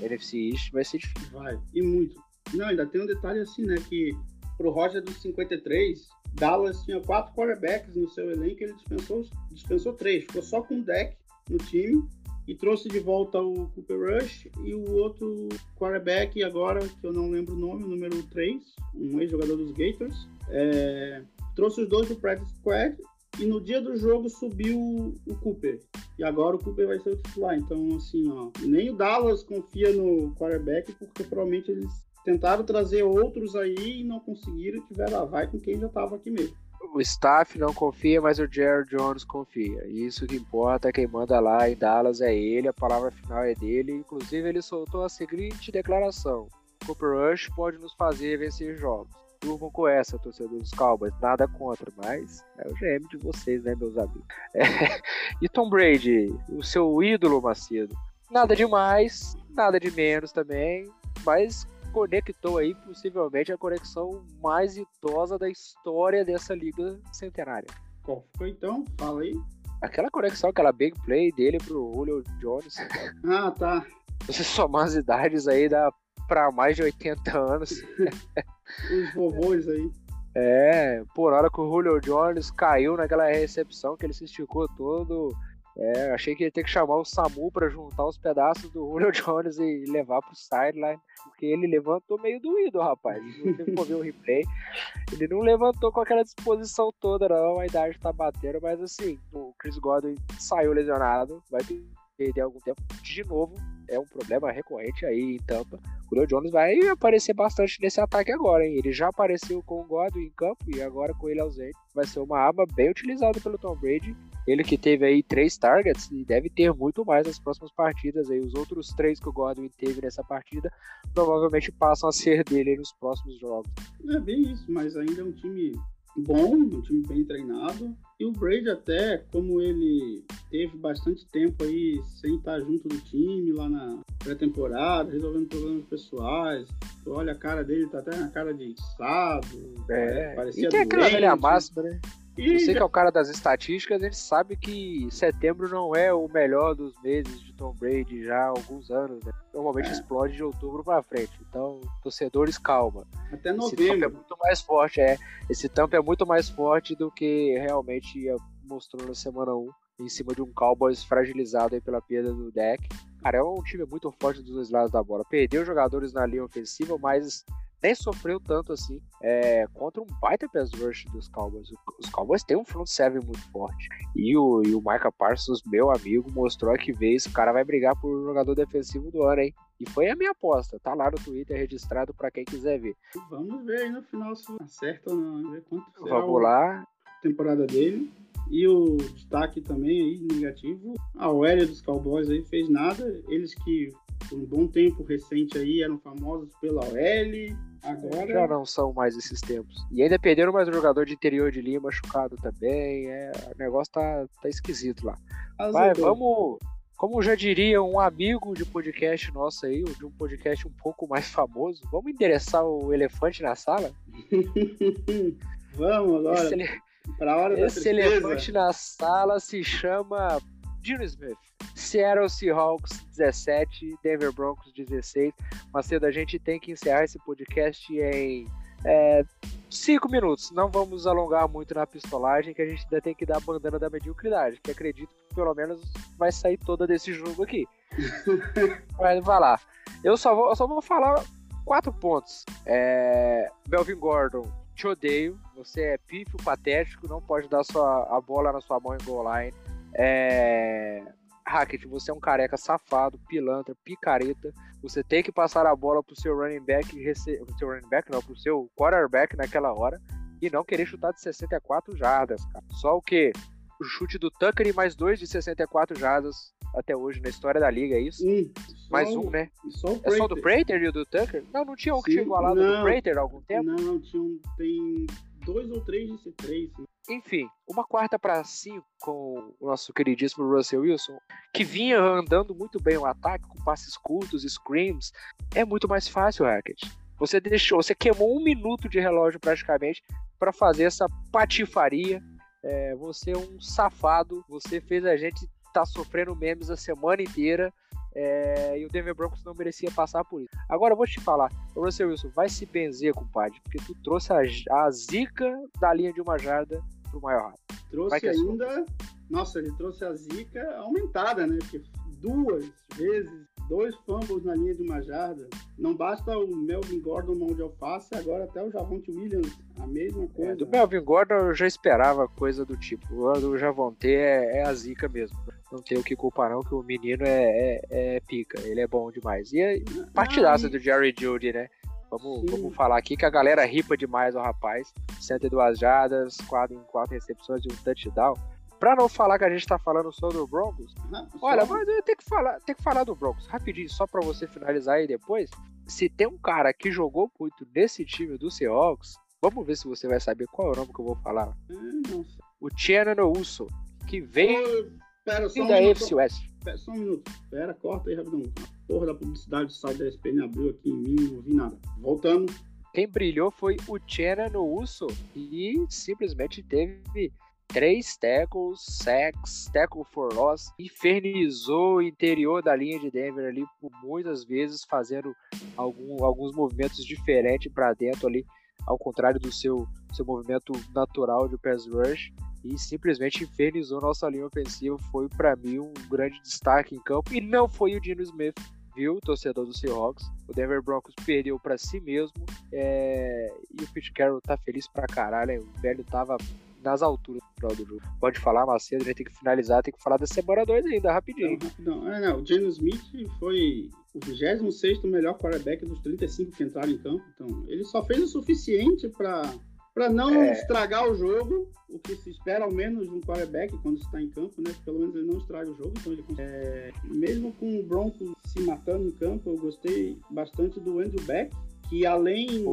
NFC East vai ser difícil. Vai, e muito. Não, ainda tem um detalhe assim, né? Que pro Roger dos 53, Dallas tinha quatro quarterbacks no seu elenco, ele dispensou, dispensou três, ficou só com o deck no time e trouxe de volta o Cooper Rush e o outro quarterback agora, que eu não lembro o nome, o número 3, um ex-jogador dos Gators. É, trouxe os dois do practice squad e no dia do jogo subiu o Cooper. E agora o Cooper vai ser o titular. Então, assim, ó, nem o Dallas confia no quarterback, porque provavelmente eles tentaram trazer outros aí e não conseguiram, tiveram a vai com quem já estava aqui mesmo. O staff não confia, mas o Jerry Jones confia. Isso que importa, quem manda lá em Dallas é ele, a palavra final é dele. Inclusive, ele soltou a seguinte declaração: Cooper Rush pode nos fazer vencer jogos. Turmam com essa, torcedor dos Cowboys. Nada contra, mas é o GM de vocês, né, meus amigos? É. E Tom Brady, o seu ídolo, Macedo. Nada demais, nada de menos também, mas conectou aí possivelmente a conexão mais idosa da história dessa liga centenária. Qual foi então? Fala aí. Aquela conexão, aquela big play dele pro Julio Jones. Ah, tá. Você somar as idades aí dá pra mais de 80 anos. Os vovôs aí. É, por hora que o Julio Jones caiu naquela recepção que ele se esticou todo é, achei que ia ter que chamar o Samu para juntar os pedaços do Julio Jones e levar pro sideline, porque ele levantou meio doído, rapaz. Se você ver o replay, ele não levantou com aquela disposição toda, não. A idade tá batendo, mas assim, o Chris Godwin saiu lesionado, vai perder algum tempo de novo. É um problema recorrente aí em Tampa. O Julio Jones vai aparecer bastante nesse ataque agora, hein? Ele já apareceu com o Godwin em campo e agora com ele ausente. Vai ser uma arma bem utilizada pelo Tom Brady ele que teve aí três targets e deve ter muito mais nas próximas partidas. Aí os outros três que o Godwin teve nessa partida provavelmente passam a ser dele nos próximos jogos. É bem isso, mas ainda é um time bom, um time bem treinado. E o Brady até, como ele teve bastante tempo aí sem estar junto do time lá na pré-temporada, resolvendo problemas pessoais. olha a cara dele, tá até na cara de sado. É, parecia e tem aquela velha máxima, né? Você que é o cara das estatísticas, gente sabe que setembro não é o melhor dos meses de Tom Brady já há alguns anos, né? Normalmente é. explode de outubro para frente. Então, torcedores, calma. Até novembro. Esse tampo é muito mais forte, é. Esse tampo é muito mais forte do que realmente mostrou na semana 1, em cima de um Cowboys fragilizado aí pela perda do deck. Cara, é um time muito forte dos dois lados da bola. Perdeu jogadores na linha ofensiva, mas nem sofreu tanto assim é, contra um baita pass rush dos Cowboys. Os Cowboys têm um front seven muito forte. E o, e o Micah Parsons, meu amigo, mostrou que vez o cara vai brigar por jogador defensivo do ano, hein? E foi a minha aposta. Tá lá no Twitter registrado para quem quiser ver. Vamos ver aí no final se acerta ou não. Ver quanto Vamos lá. temporada dele. E o destaque também aí negativo, a OL dos Cowboys aí fez nada. Eles que por um bom tempo recente aí eram famosos pela OL, agora já não são mais esses tempos. E ainda perderam mais um jogador de interior de linha machucado também. É, o negócio tá, tá esquisito lá. Vai, vamos. Como já diria um amigo de podcast nosso aí, de um podcast um pouco mais famoso, vamos endereçar o elefante na sala? vamos agora. Esse, ele... hora Esse elefante na sala se chama Dino Smith. Seattle Seahawks 17, Denver Broncos 16. Macedo, a gente tem que encerrar esse podcast em é, cinco minutos. Não vamos alongar muito na pistolagem, que a gente ainda tem que dar a bandana da mediocridade, que acredito que pelo menos vai sair toda desse jogo aqui. Mas vai lá. Eu só vou, eu só vou falar quatro pontos. É, Melvin Gordon, te odeio. Você é pífio, patético, não pode dar sua, a bola na sua mão em goal line. É... Hackett, você é um careca safado, pilantra, picareta. Você tem que passar a bola pro seu running back, rece... pro seu running back não, pro seu quarterback naquela hora e não querer chutar de 64 jardas, cara. Só o que? O chute do Tucker e mais dois de 64 jardas até hoje na história da liga, é isso? Hum, mais um, né? Só é só do Prater e o do Tucker? Não, não tinha um Sim, que tinha igualado não, do Prater há algum tempo? Não, tinha um, tem dois ou três de C3. Enfim, uma quarta para cinco com o nosso queridíssimo Russell Wilson, que vinha andando muito bem o ataque, com passes curtos, screams, é muito mais fácil, Hackett. Você deixou, você queimou um minuto de relógio praticamente para fazer essa patifaria. É, você é um safado, você fez a gente estar tá sofrendo memes a semana inteira é, e o Denver Broncos não merecia passar por isso. Agora eu vou te falar, Russell Wilson vai se benzer, compadre, porque tu trouxe a, a zica da linha de uma jarda pro maior rato. Trouxe é ainda. Nossa, ele trouxe a zica aumentada, né? Porque duas vezes, dois fumbles na linha de uma jarda. Não basta o Melvin Gordon mão de alface, agora até o Javonte Williams, a mesma é, coisa. É, do Melvin Gordon eu já esperava coisa do tipo. O do Javonte é, é a zica mesmo não tem o que culpar não, que o menino é, é, é pica, ele é bom demais. E é partidaça do Jerry Judy, né? Vamos, vamos falar aqui que a galera ripa demais o rapaz. 102 jardas, 4 em 4 recepções e um touchdown. Pra não falar que a gente tá falando só do Broncos, não, olha, mas eu tenho que falar, tenho que falar do Broncos rapidinho, só pra você finalizar aí depois. Se tem um cara que jogou muito nesse time do Seahawks, vamos ver se você vai saber qual é o nome que eu vou falar. Hum, o Tiano Uso, que veio Pera, só um da minuto. AFC West. Pera, só um minuto. Pera, corta aí rapidão. Porra da publicidade sai da SPN abriu aqui em mim, não ouvi nada. Voltando. Quem brilhou foi o Chena no Uso e simplesmente teve três tackles, sacks, tackle for loss, infernizou o interior da linha de Denver ali por muitas vezes, fazendo algum, alguns movimentos diferentes para dentro ali, ao contrário do seu, seu movimento natural de pass rush e simplesmente infernizou nossa linha ofensiva. Foi para mim um grande destaque em campo e não foi o Dino Smith, viu, torcedor do Seahawks. O Denver Broncos perdeu para si mesmo é... e o Pete Carroll tá feliz pra caralho. Hein? O velho tava nas alturas no final do jogo. Pode falar, Macedo, a gente tem que finalizar, tem que falar da semana 2 ainda, rapidinho. Não, rapidão. É, não, o James Smith foi o 26 melhor quarterback dos 35 que entraram em campo. Então, ele só fez o suficiente para para não é... estragar o jogo, o que se espera ao menos de um quarterback quando está em campo, né? Pelo menos ele não estraga o jogo. Então ele, é... mesmo com o Broncos se matando em campo, eu gostei bastante do Andrew Beck, que além,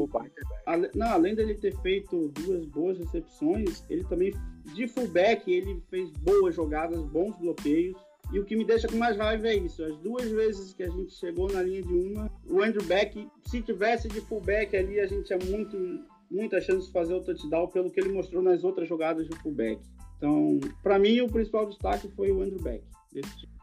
ale... não, além dele ter feito duas boas recepções, ele também de fullback ele fez boas jogadas, bons bloqueios. E o que me deixa com mais raiva é isso. As duas vezes que a gente chegou na linha de uma, o Andrew Beck, se tivesse de fullback ali, a gente é muito muita chance de fazer o touchdown pelo que ele mostrou nas outras jogadas de fullback. Então, para mim, o principal destaque foi o Andrew Beck.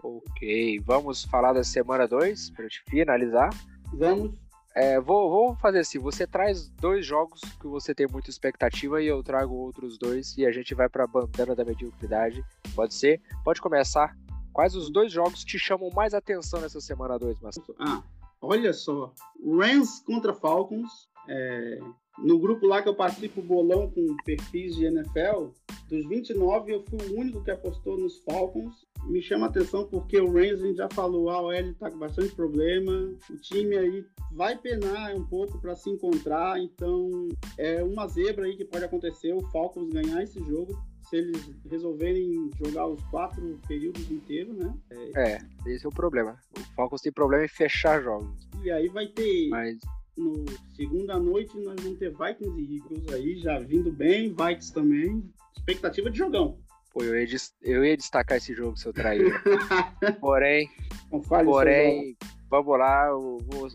Ok, vamos falar da semana 2 para finalizar. Vamos. É, vou, vou fazer assim: você traz dois jogos que você tem muita expectativa e eu trago outros dois e a gente vai para a bandana da mediocridade. Pode ser? Pode começar. Quais os dois jogos te chamam mais atenção nessa semana 2, Marcelo? Ah, olha só: Rams contra Falcons. É, no grupo lá que eu participo bolão com perfis de NFL, dos 29 eu fui o único que apostou nos Falcons. Me chama a atenção porque o Rams a gente já falou, a OL está com bastante problema, o time aí vai penar um pouco para se encontrar, então é uma zebra aí que pode acontecer o Falcons ganhar esse jogo se eles resolverem jogar os quatro períodos inteiros, né? É, é esse é o problema. O Falcons tem problema em fechar jogos. E aí vai ter Mas no segunda noite nós vamos ter Vikings e Eagles aí já vindo bem, Vikings também. Expectativa de jogão. Pô, eu ia, eu ia destacar esse jogo, seu traíra. porém, porém, vamos lá,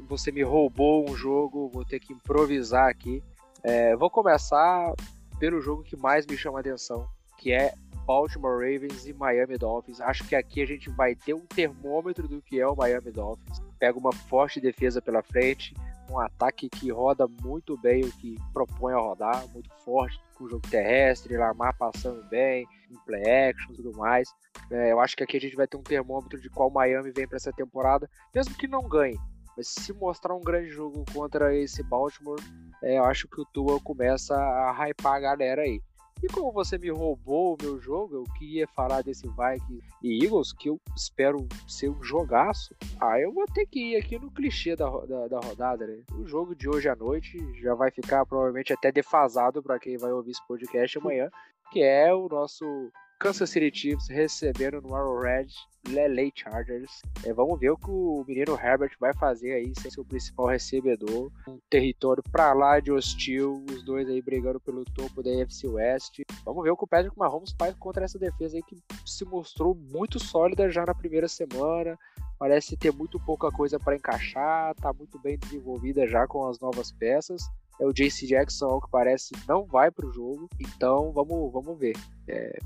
você me roubou um jogo, vou ter que improvisar aqui. É, vou começar pelo jogo que mais me chama a atenção, que é Baltimore Ravens e Miami Dolphins. Acho que aqui a gente vai ter um termômetro do que é o Miami Dolphins. Pega uma forte defesa pela frente, um ataque que roda muito bem o que propõe a rodar, muito forte, com o jogo terrestre, Lamar passando bem, em play action e tudo mais. É, eu acho que aqui a gente vai ter um termômetro de qual Miami vem para essa temporada, mesmo que não ganhe. Mas se mostrar um grande jogo contra esse Baltimore, é, eu acho que o Tua começa a hypar a galera aí. E como você me roubou o meu jogo, eu queria falar desse Vikings e Eagles, que eu espero ser um jogaço. Ah, eu vou ter que ir aqui no clichê da, da, da rodada, né? O jogo de hoje à noite já vai ficar provavelmente até defasado para quem vai ouvir esse podcast amanhã, que é o nosso Kansas City Chiefs recebendo no Arrowhead LA Chargers. É, vamos ver o que o menino Herbert vai fazer aí, sem seu principal recebedor. Um território pra lá de hostil, os dois aí brigando pelo topo da AFC West. Vamos ver o que o Patrick Mahomes faz contra essa defesa aí que se mostrou muito sólida já na primeira semana. Parece ter muito pouca coisa para encaixar, tá muito bem desenvolvida já com as novas peças é o JC Jackson, que parece, não vai para o jogo. Então vamos, vamos ver. É,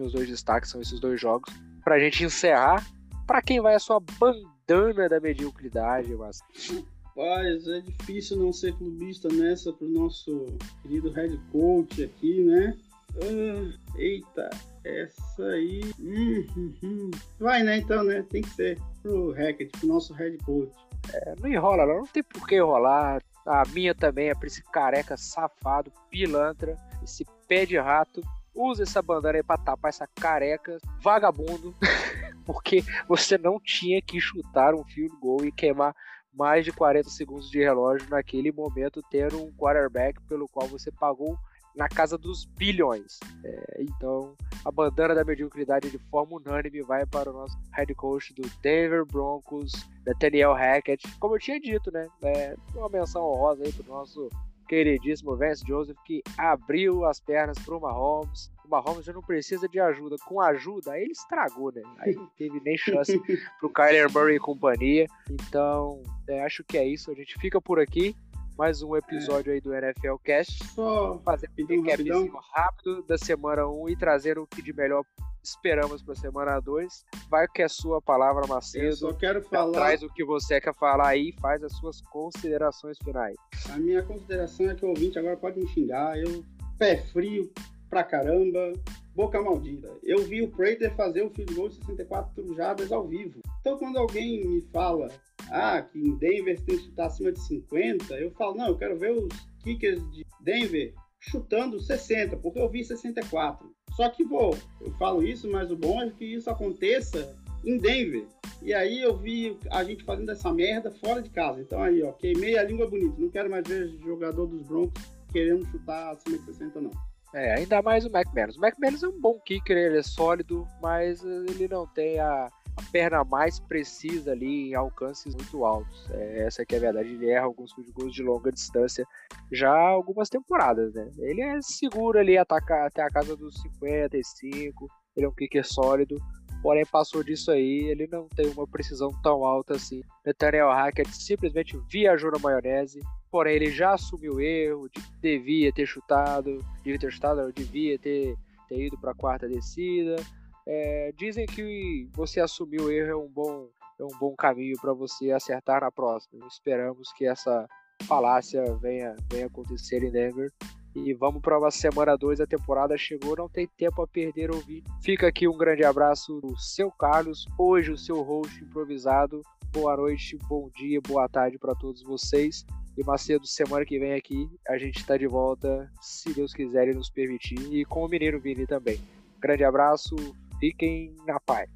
meus dois destaques são esses dois jogos. Pra gente encerrar, para quem vai a sua bandana da mediocridade, mas. Rapaz, é difícil não ser clubista nessa pro nosso querido head coach aqui, né? Ah, eita, essa aí. Hum, hum, hum. Vai, né? Então, né? Tem que ser pro Hackett, pro nosso head coach. É, não enrola, não. Não tem por que enrolar. A minha também é pra esse careca safado, pilantra, esse pé de rato usa essa bandana pra tapar essa careca, vagabundo, porque você não tinha que chutar um field goal e queimar mais de 40 segundos de relógio naquele momento, tendo um quarterback pelo qual você pagou na casa dos bilhões. É, então, a bandana da mediocridade de forma unânime vai para o nosso head coach do Denver Broncos, Nathaniel Hackett. Como eu tinha dito, né? É, uma menção honrosa aí para o nosso queridíssimo Vance Joseph, que abriu as pernas para o Mahomes. O Mahomes já não precisa de ajuda. Com ajuda, ele estragou, né? Aí não teve nem chance para o Kyler Murray e companhia. Então, é, acho que é isso. A gente fica por aqui. Mais um episódio é. aí do NFL Cast. Só fazer um recapzinho rápido da semana 1 e trazer o que de melhor esperamos para a semana 2. Vai que é sua palavra, Macedo. Eu só quero falar. Traz o que você quer falar aí e faz as suas considerações finais. A minha consideração é que o ouvinte agora pode me xingar. Eu, pé frio pra caramba, boca maldita. Eu vi o Prater fazer o field goal de 64 jardas ao vivo. Então, quando alguém me fala ah, que em Denver tem que chutar acima de 50, eu falo, não, eu quero ver os kickers de Denver chutando 60, porque eu vi 64. Só que, pô, eu falo isso, mas o bom é que isso aconteça em Denver. E aí eu vi a gente fazendo essa merda fora de casa. Então aí, ó, queimei a língua bonita. Não quero mais ver jogador dos Broncos querendo chutar acima de 60, não. É, ainda mais o McManus. O McManus é um bom kicker, ele é sólido, mas ele não tem a, a perna mais precisa ali em alcances muito altos. É, essa é a verdade. Ele erra alguns gols de longa distância já há algumas temporadas, né? Ele é seguro ali, ataca até a casa dos 55. Ele é um kicker sólido. Porém, passou disso aí, ele não tem uma precisão tão alta assim. Nathaniel Hackett simplesmente viajou na maionese. Porém, ele já assumiu o erro, de, devia ter chutado, devia ter chutado, devia ter, ter ido para a quarta descida é, dizem que você assumir o erro é um bom, é um bom caminho para você acertar na próxima. Esperamos que essa falácia venha, venha acontecer em Denver. E vamos para uma semana 2, a temporada chegou, não tem tempo a perder ouvir. Fica aqui um grande abraço do seu Carlos, hoje o seu host improvisado. Boa noite, bom dia, boa tarde para todos vocês. E Macedo, semana que vem aqui a gente está de volta, se Deus quiser e nos permitir, e com o menino Vini também. Grande abraço, Fiquem na paz.